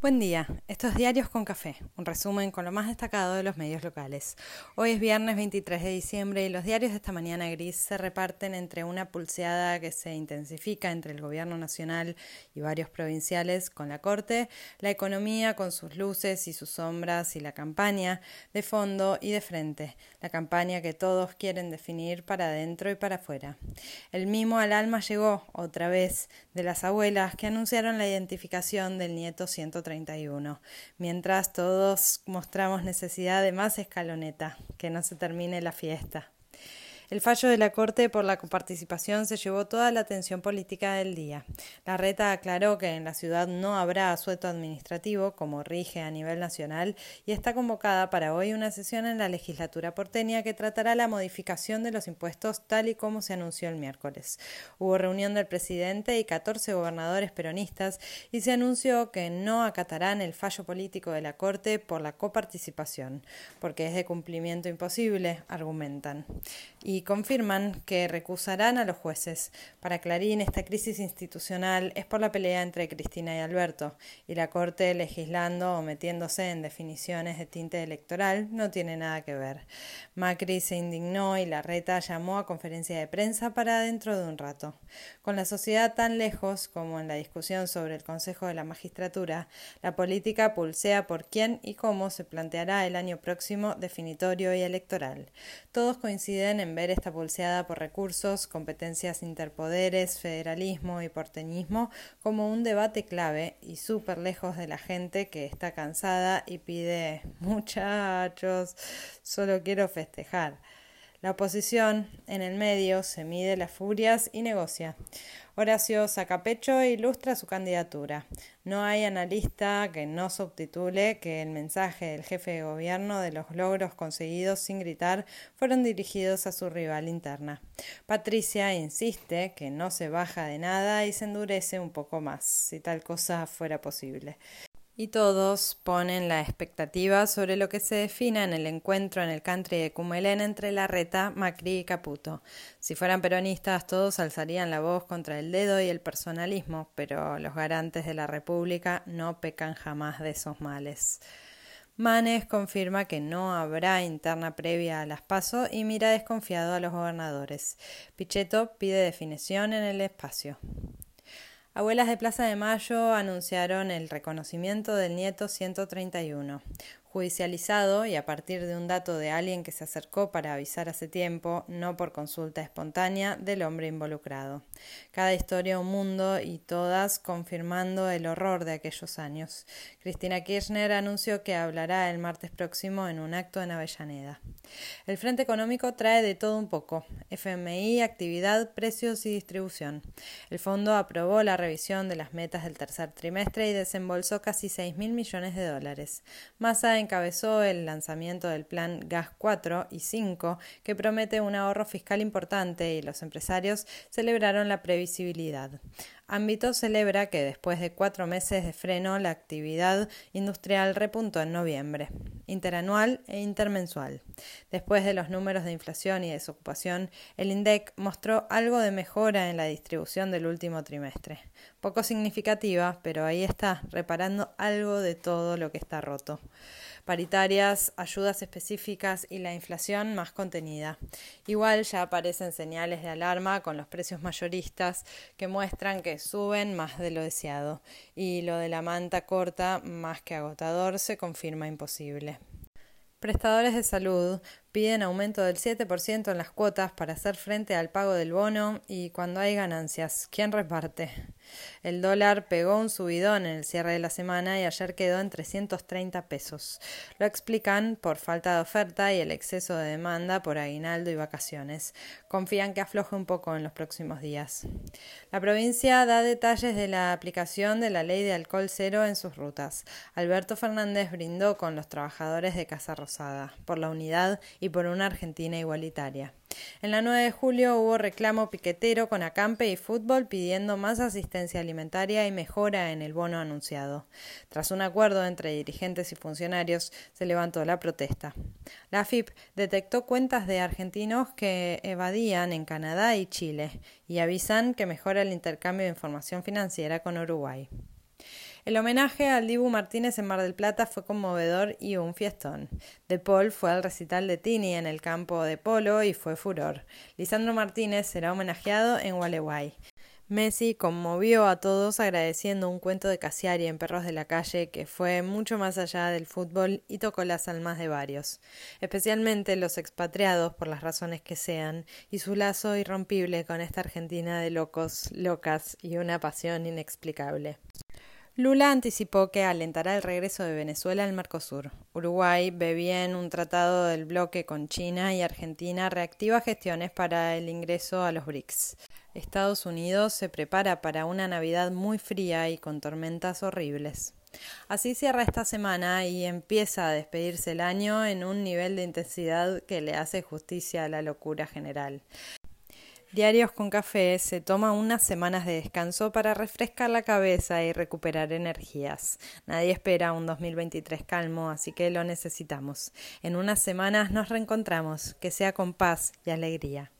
Buen día, estos diarios con café, un resumen con lo más destacado de los medios locales. Hoy es viernes 23 de diciembre y los diarios de esta mañana gris se reparten entre una pulseada que se intensifica entre el gobierno nacional y varios provinciales con la Corte, la economía con sus luces y sus sombras y la campaña de fondo y de frente, la campaña que todos quieren definir para adentro y para afuera. El mimo al alma llegó otra vez de las abuelas que anunciaron la identificación del nieto 130 mientras todos mostramos necesidad de más escaloneta, que no se termine la fiesta. El fallo de la Corte por la coparticipación se llevó toda la atención política del día. La reta aclaró que en la ciudad no habrá asueto administrativo, como rige a nivel nacional, y está convocada para hoy una sesión en la legislatura porteña que tratará la modificación de los impuestos tal y como se anunció el miércoles. Hubo reunión del presidente y 14 gobernadores peronistas y se anunció que no acatarán el fallo político de la Corte por la coparticipación, porque es de cumplimiento imposible, argumentan. Y y confirman que recusarán a los jueces. Para Clarín, esta crisis institucional es por la pelea entre Cristina y Alberto, y la Corte legislando o metiéndose en definiciones de tinte electoral no tiene nada que ver. Macri se indignó y la reta llamó a conferencia de prensa para dentro de un rato. Con la sociedad tan lejos como en la discusión sobre el Consejo de la Magistratura, la política pulsea por quién y cómo se planteará el año próximo definitorio y electoral. Todos coinciden en ver esta pulseada por recursos, competencias interpoderes, federalismo y porteñismo como un debate clave y súper lejos de la gente que está cansada y pide muchachos, solo quiero festejar. La oposición, en el medio, se mide las furias y negocia. Horacio Sacapecho ilustra su candidatura. No hay analista que no subtitule que el mensaje del jefe de gobierno de los logros conseguidos sin gritar fueron dirigidos a su rival interna. Patricia insiste que no se baja de nada y se endurece un poco más, si tal cosa fuera posible y todos ponen la expectativa sobre lo que se defina en el encuentro en el country de Cumelén entre Larreta, Macri y Caputo. Si fueran peronistas, todos alzarían la voz contra el dedo y el personalismo, pero los garantes de la República no pecan jamás de esos males. Manes confirma que no habrá interna previa a las PASO y mira desconfiado a los gobernadores. Pichetto pide definición en el espacio. Abuelas de Plaza de Mayo anunciaron el reconocimiento del nieto 131 judicializado y a partir de un dato de alguien que se acercó para avisar hace tiempo, no por consulta espontánea, del hombre involucrado. Cada historia un mundo y todas confirmando el horror de aquellos años. Cristina Kirchner anunció que hablará el martes próximo en un acto en Avellaneda. El Frente Económico trae de todo un poco. FMI, actividad, precios y distribución. El fondo aprobó la revisión de las metas del tercer trimestre y desembolsó casi 6 mil millones de dólares. Massa encabezó el lanzamiento del plan Gas 4 y 5, que promete un ahorro fiscal importante y los empresarios celebraron la previsibilidad. Ámbito celebra que después de cuatro meses de freno la actividad industrial repuntó en noviembre, interanual e intermensual. Después de los números de inflación y desocupación, el INDEC mostró algo de mejora en la distribución del último trimestre. Poco significativa, pero ahí está, reparando algo de todo lo que está roto paritarias, ayudas específicas y la inflación más contenida. Igual ya aparecen señales de alarma con los precios mayoristas que muestran que suben más de lo deseado y lo de la manta corta más que agotador se confirma imposible. Prestadores de salud piden aumento del 7% en las cuotas para hacer frente al pago del bono y cuando hay ganancias, ¿quién reparte? El dólar pegó un subidón en el cierre de la semana y ayer quedó en 330 pesos. Lo explican por falta de oferta y el exceso de demanda por aguinaldo y vacaciones. Confían que afloje un poco en los próximos días. La provincia da detalles de la aplicación de la ley de alcohol cero en sus rutas. Alberto Fernández brindó con los trabajadores de Casa Rosada por la unidad y por una Argentina igualitaria. En la 9 de julio hubo reclamo piquetero con acampe y fútbol pidiendo más asistencia alimentaria y mejora en el bono anunciado. Tras un acuerdo entre dirigentes y funcionarios, se levantó la protesta. La AFIP detectó cuentas de argentinos que evadían en Canadá y Chile y avisan que mejora el intercambio de información financiera con Uruguay. El homenaje al Dibu Martínez en Mar del Plata fue conmovedor y un fiestón. De Paul fue al recital de Tini en el campo de polo y fue furor. Lisandro Martínez será homenajeado en Gualeguay. Messi conmovió a todos agradeciendo un cuento de Cassiari en Perros de la Calle que fue mucho más allá del fútbol y tocó las almas de varios, especialmente los expatriados por las razones que sean, y su lazo irrompible con esta Argentina de locos, locas y una pasión inexplicable. Lula anticipó que alentará el regreso de Venezuela al Mercosur. Uruguay ve bien un tratado del bloque con China y Argentina reactiva gestiones para el ingreso a los BRICS. Estados Unidos se prepara para una Navidad muy fría y con tormentas horribles. Así cierra esta semana y empieza a despedirse el año en un nivel de intensidad que le hace justicia a la locura general. Diarios con Café se toma unas semanas de descanso para refrescar la cabeza y recuperar energías. Nadie espera un 2023 calmo, así que lo necesitamos. En unas semanas nos reencontramos, que sea con paz y alegría.